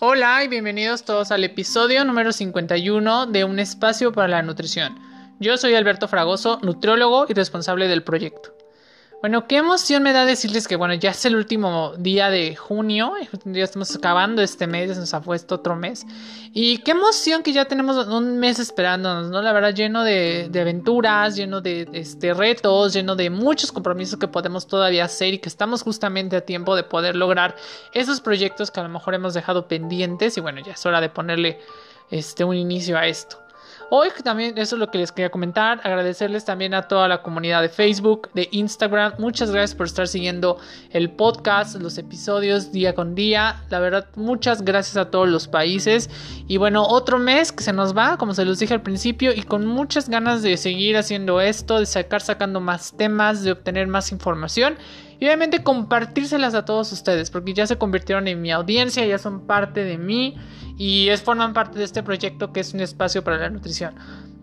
Hola y bienvenidos todos al episodio número 51 de Un espacio para la nutrición. Yo soy Alberto Fragoso, nutriólogo y responsable del proyecto. Bueno, qué emoción me da decirles que, bueno, ya es el último día de junio, ya estamos acabando este mes, ya nos ha puesto otro mes. Y qué emoción que ya tenemos un mes esperándonos, ¿no? La verdad, lleno de, aventuras, lleno de este, retos, lleno de muchos compromisos que podemos todavía hacer y que estamos justamente a tiempo de poder lograr esos proyectos que a lo mejor hemos dejado pendientes. Y bueno, ya es hora de ponerle este, un inicio a esto. Hoy también eso es lo que les quería comentar, agradecerles también a toda la comunidad de Facebook, de Instagram, muchas gracias por estar siguiendo el podcast, los episodios día con día, la verdad muchas gracias a todos los países. Y bueno, otro mes que se nos va, como se los dije al principio, y con muchas ganas de seguir haciendo esto, de sacar sacando más temas, de obtener más información y obviamente compartírselas a todos ustedes, porque ya se convirtieron en mi audiencia, ya son parte de mí y es, forman parte de este proyecto que es un espacio para la nutrición.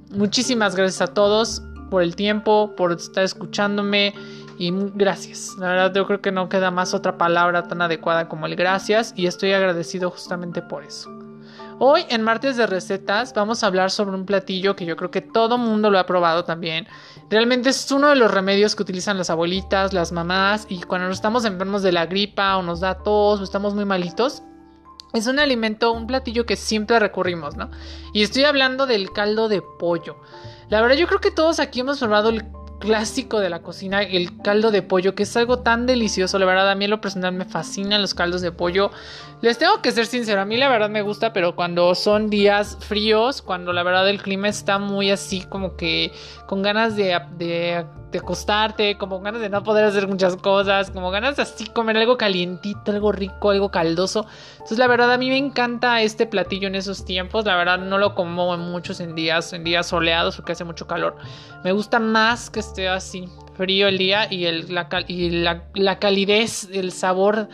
Muchísimas gracias a todos por el tiempo, por estar escuchándome y gracias. La verdad yo creo que no queda más otra palabra tan adecuada como el gracias y estoy agradecido justamente por eso. Hoy en martes de recetas vamos a hablar sobre un platillo que yo creo que todo mundo lo ha probado también. Realmente es uno de los remedios que utilizan las abuelitas, las mamás y cuando estamos enfermos de la gripa o nos da tos o estamos muy malitos, es un alimento, un platillo que siempre recurrimos, ¿no? Y estoy hablando del caldo de pollo. La verdad yo creo que todos aquí hemos probado el clásico de la cocina, el caldo de pollo, que es algo tan delicioso. La verdad, a mí en lo personal me fascinan los caldos de pollo. Les tengo que ser sincero, a mí la verdad me gusta, pero cuando son días fríos, cuando la verdad el clima está muy así, como que con ganas de, de, de acostarte, como ganas de no poder hacer muchas cosas, como ganas de así comer algo calientito, algo rico, algo caldoso. Entonces, la verdad, a mí me encanta este platillo en esos tiempos. La verdad, no lo como muchos en días, en días soleados porque hace mucho calor. Me gusta más que esté así frío el día y, el, la, y la, la calidez, el sabor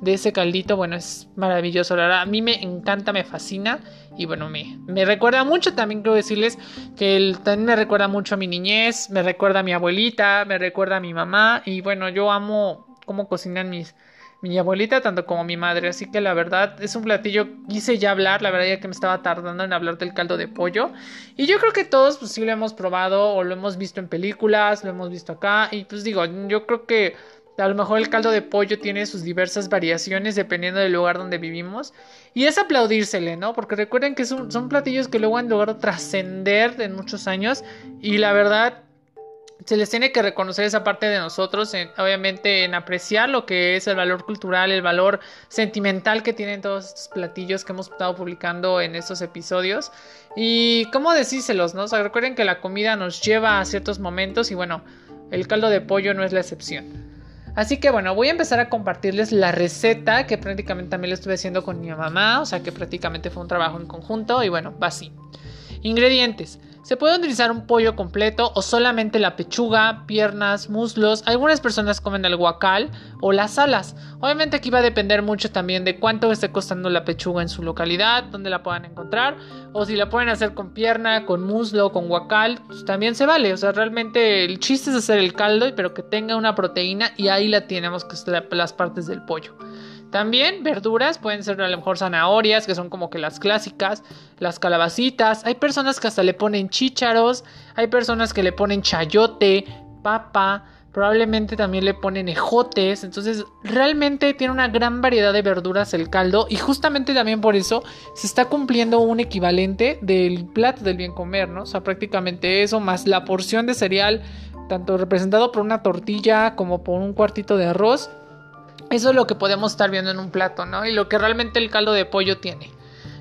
de ese caldito, bueno, es maravilloso. La verdad, a mí me encanta, me fascina. Y bueno, me, me recuerda mucho. También quiero decirles que él también me recuerda mucho a mi niñez, me recuerda a mi abuelita, me recuerda a mi mamá. Y bueno, yo amo cómo cocinan mis, mi abuelita tanto como mi madre. Así que la verdad es un platillo. Quise ya hablar, la verdad ya que me estaba tardando en hablar del caldo de pollo. Y yo creo que todos pues sí lo hemos probado o lo hemos visto en películas, lo hemos visto acá. Y pues digo, yo creo que a lo mejor el caldo de pollo tiene sus diversas variaciones dependiendo del lugar donde vivimos. Y es aplaudírsele, ¿no? Porque recuerden que son, son platillos que luego han logrado trascender en muchos años. Y la verdad, se les tiene que reconocer esa parte de nosotros, obviamente en apreciar lo que es el valor cultural, el valor sentimental que tienen todos estos platillos que hemos estado publicando en estos episodios. Y cómo decírselos, ¿no? O sea, recuerden que la comida nos lleva a ciertos momentos y bueno, el caldo de pollo no es la excepción. Así que bueno, voy a empezar a compartirles la receta que prácticamente también lo estuve haciendo con mi mamá, o sea que prácticamente fue un trabajo en conjunto y bueno, va así. Ingredientes. Se puede utilizar un pollo completo o solamente la pechuga, piernas, muslos. Algunas personas comen el guacal o las alas. Obviamente aquí va a depender mucho también de cuánto esté costando la pechuga en su localidad, dónde la puedan encontrar. O si la pueden hacer con pierna, con muslo, con guacal, pues también se vale. O sea, realmente el chiste es hacer el caldo, pero que tenga una proteína y ahí la tenemos que las partes del pollo. También verduras, pueden ser a lo mejor zanahorias, que son como que las clásicas, las calabacitas. Hay personas que hasta le ponen chícharos, hay personas que le ponen chayote, papa, probablemente también le ponen ejotes. Entonces, realmente tiene una gran variedad de verduras el caldo y justamente también por eso se está cumpliendo un equivalente del plato del bien comer, ¿no? O sea, prácticamente eso más la porción de cereal, tanto representado por una tortilla como por un cuartito de arroz eso es lo que podemos estar viendo en un plato, ¿no? Y lo que realmente el caldo de pollo tiene.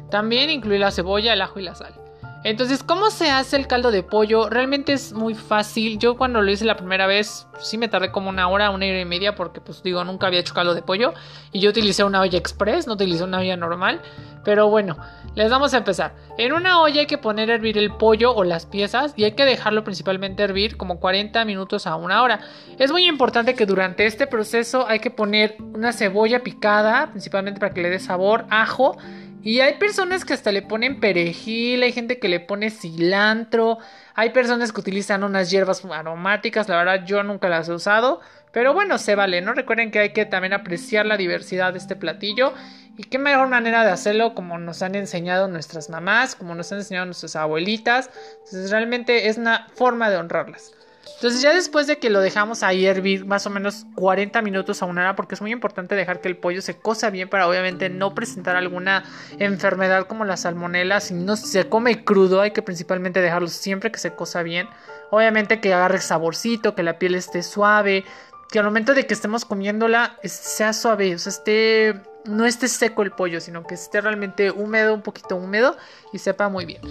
También incluye la cebolla, el ajo y la sal. Entonces, ¿cómo se hace el caldo de pollo? Realmente es muy fácil. Yo cuando lo hice la primera vez, sí me tardé como una hora, una hora y media, porque pues digo, nunca había hecho caldo de pollo. Y yo utilicé una olla express, no utilicé una olla normal. Pero bueno, les vamos a empezar. En una olla hay que poner a hervir el pollo o las piezas y hay que dejarlo principalmente hervir como 40 minutos a una hora. Es muy importante que durante este proceso hay que poner una cebolla picada, principalmente para que le dé sabor, ajo y hay personas que hasta le ponen perejil, hay gente que le pone cilantro, hay personas que utilizan unas hierbas aromáticas, la verdad yo nunca las he usado, Pero bueno, se vale, ¿no? Recuerden que hay que también apreciar la diversidad de este platillo. Y qué mejor manera de hacerlo como nos han enseñado nuestras mamás, como nos han enseñado nuestras abuelitas. Entonces realmente es una forma de honrarlas. Entonces ya después de que lo dejamos ahí hervir más o menos 40 minutos a una hora, porque es muy importante dejar que el pollo se cosa bien para obviamente no presentar alguna enfermedad como la salmonela. Si no se come crudo, hay que principalmente dejarlo siempre que se cosa bien. Obviamente que agarre saborcito, que la piel esté suave, que al momento de que estemos comiéndola sea suave, o sea, esté no esté seco el pollo, sino que esté realmente húmedo, un poquito húmedo y sepa muy bien.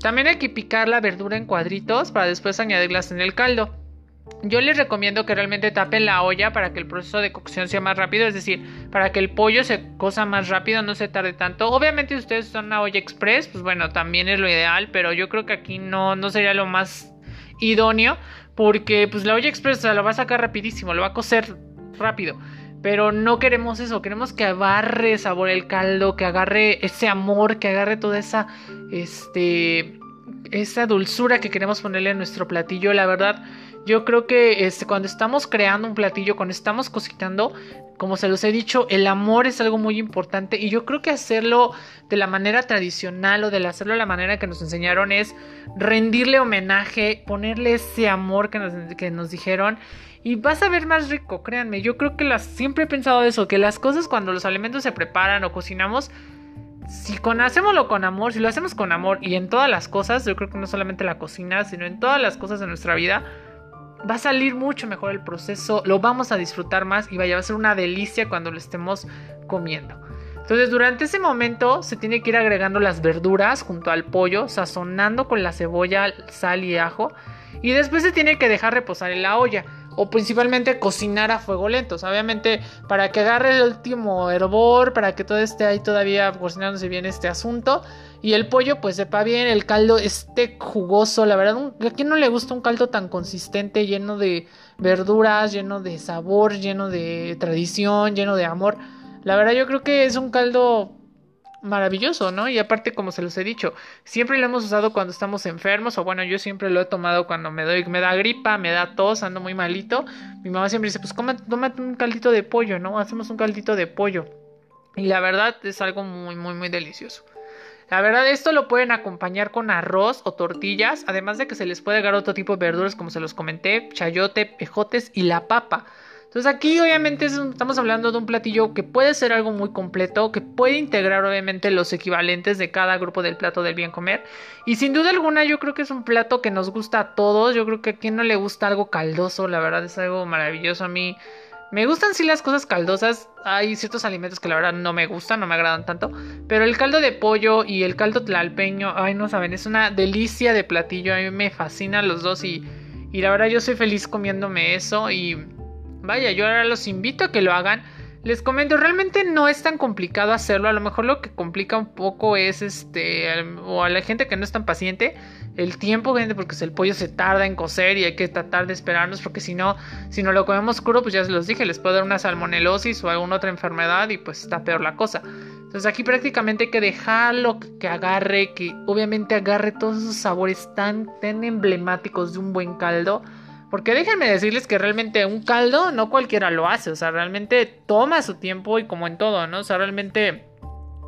También hay que picar la verdura en cuadritos para después añadirlas en el caldo. Yo les recomiendo que realmente tapen la olla para que el proceso de cocción sea más rápido, es decir, para que el pollo se cosa más rápido, no se tarde tanto. Obviamente si ustedes son una olla express, pues bueno, también es lo ideal, pero yo creo que aquí no, no sería lo más idóneo porque pues la olla express se la va a sacar rapidísimo, lo va a cocer rápido. Pero no queremos eso, queremos que agarre sabor el caldo, que agarre ese amor, que agarre toda esa, este, esa dulzura que queremos ponerle en nuestro platillo. La verdad, yo creo que este, cuando estamos creando un platillo, cuando estamos cocinando, como se los he dicho, el amor es algo muy importante y yo creo que hacerlo de la manera tradicional o de hacerlo de la manera que nos enseñaron es rendirle homenaje, ponerle ese amor que nos, que nos dijeron y vas a ver más rico, créanme. Yo creo que siempre he pensado eso, que las cosas cuando los alimentos se preparan o cocinamos, si con, hacemoslo con amor, si lo hacemos con amor y en todas las cosas, yo creo que no solamente la cocina, sino en todas las cosas de nuestra vida, va a salir mucho mejor el proceso, lo vamos a disfrutar más y vaya, va a ser una delicia cuando lo estemos comiendo. Entonces durante ese momento se tiene que ir agregando las verduras junto al pollo, sazonando con la cebolla, sal y ajo. Y después se tiene que dejar reposar en la olla o principalmente cocinar a fuego lento. obviamente para que agarre el último hervor, para que todo esté ahí todavía cocinándose bien este asunto. Y el pollo pues sepa bien, el caldo esté jugoso. La verdad, ¿a quién no le gusta un caldo tan consistente, lleno de verduras, lleno de sabor, lleno de tradición, lleno de amor? La verdad yo creo que es un caldo maravilloso, ¿no? Y aparte, como se los he dicho, siempre lo hemos usado cuando estamos enfermos, o bueno, yo siempre lo he tomado cuando me doy, me da gripa, me da tos, ando muy malito. Mi mamá siempre dice, pues tómate un caldito de pollo, ¿no? Hacemos un caldito de pollo. Y la verdad es algo muy, muy, muy delicioso. La verdad, esto lo pueden acompañar con arroz o tortillas, además de que se les puede dar otro tipo de verduras, como se los comenté, chayote, pejotes y la papa. Entonces aquí obviamente estamos hablando de un platillo que puede ser algo muy completo, que puede integrar obviamente los equivalentes de cada grupo del plato del bien comer. Y sin duda alguna yo creo que es un plato que nos gusta a todos. Yo creo que a quien no le gusta algo caldoso, la verdad es algo maravilloso a mí. Me gustan sí las cosas caldosas. Hay ciertos alimentos que la verdad no me gustan, no me agradan tanto. Pero el caldo de pollo y el caldo tlalpeño, ay no saben, es una delicia de platillo. A mí me fascinan los dos y, y la verdad yo soy feliz comiéndome eso y Vaya, yo ahora los invito a que lo hagan. Les comento, realmente no es tan complicado hacerlo. A lo mejor lo que complica un poco es este, o a la gente que no es tan paciente, el tiempo, gente, porque el pollo se tarda en cocer y hay que tratar de esperarnos, porque si no, si no lo comemos crudo, pues ya se los dije, les puede dar una salmonelosis o alguna otra enfermedad y pues está peor la cosa. Entonces aquí prácticamente hay que dejarlo que agarre, que obviamente agarre todos esos sabores tan, tan emblemáticos de un buen caldo porque déjenme decirles que realmente un caldo no cualquiera lo hace, o sea, realmente toma su tiempo y como en todo, ¿no? O sea, realmente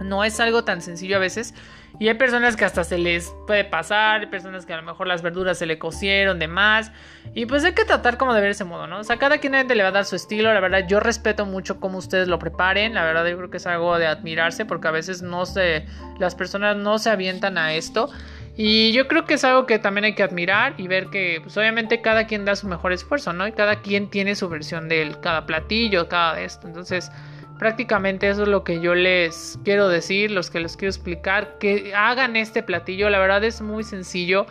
no es algo tan sencillo a veces. Y hay personas que hasta se les puede pasar, hay personas que a lo mejor las verduras se le cocieron de más. Y pues hay que tratar como de ver ese modo, ¿no? O sea, cada quien le va a dar su estilo. La verdad, yo respeto mucho cómo ustedes lo preparen. La verdad, yo creo que es algo de admirarse porque a veces no se. Las personas no se avientan a esto. Y yo creo que es algo que también hay que admirar y ver que, pues obviamente cada quien da su mejor esfuerzo, ¿no? Y cada quien tiene su versión de cada platillo, cada de esto. Entonces, prácticamente eso es lo que yo les quiero decir, los que les quiero explicar, que hagan este platillo. La verdad es muy sencillo.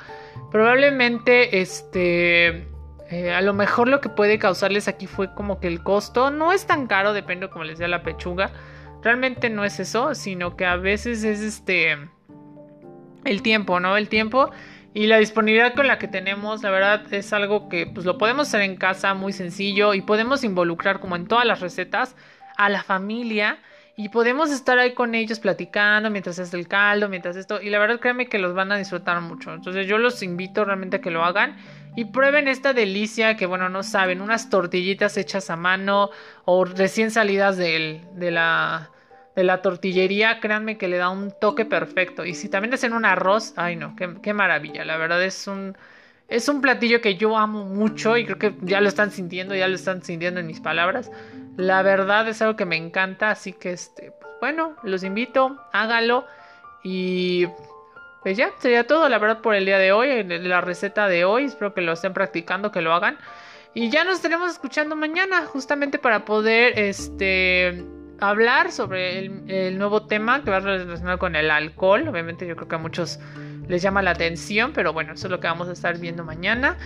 Probablemente, este, eh, a lo mejor lo que puede causarles aquí fue como que el costo no es tan caro, depende como les dé la pechuga. Realmente no es eso, sino que a veces es este el tiempo, ¿no? El tiempo y la disponibilidad con la que tenemos, la verdad es algo que pues lo podemos hacer en casa muy sencillo y podemos involucrar como en todas las recetas a la familia y podemos estar ahí con ellos platicando mientras es el caldo, mientras esto y la verdad créanme que los van a disfrutar mucho. Entonces yo los invito realmente a que lo hagan y prueben esta delicia que, bueno, no saben, unas tortillitas hechas a mano o recién salidas de, la, de la tortillería, créanme que le da un toque perfecto. Y si también hacen un arroz, ay no, qué, maravilla, la verdad es un... Es un platillo que yo amo mucho y creo que ya lo están sintiendo, ya lo están sintiendo en mis palabras. La verdad es algo que me encanta, así que este, pues, bueno, los invito, hágalo y pues ya, sería todo, la verdad, por el día de hoy, la receta de hoy. Espero que lo estén practicando, que lo hagan. Y ya nos estaremos escuchando mañana, justamente para poder este, hablar sobre el, nuevo tema que va relacionado con el alcohol. Obviamente, yo creo que a muchos les llama la atención, pero bueno, eso es lo que vamos a estar viendo mañana.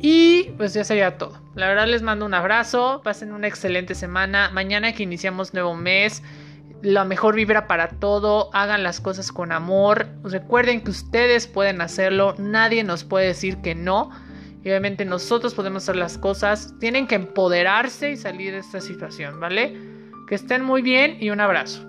Y pues ya sería todo. La verdad les mando un abrazo, pasen una excelente semana. Mañana que iniciamos nuevo mes la mejor vibra para todo, hagan las cosas con amor, recuerden que ustedes pueden hacerlo, nadie nos puede decir que no, y obviamente nosotros podemos hacer las cosas, tienen que empoderarse y salir de esta situación, ¿vale? Que estén muy bien y un abrazo.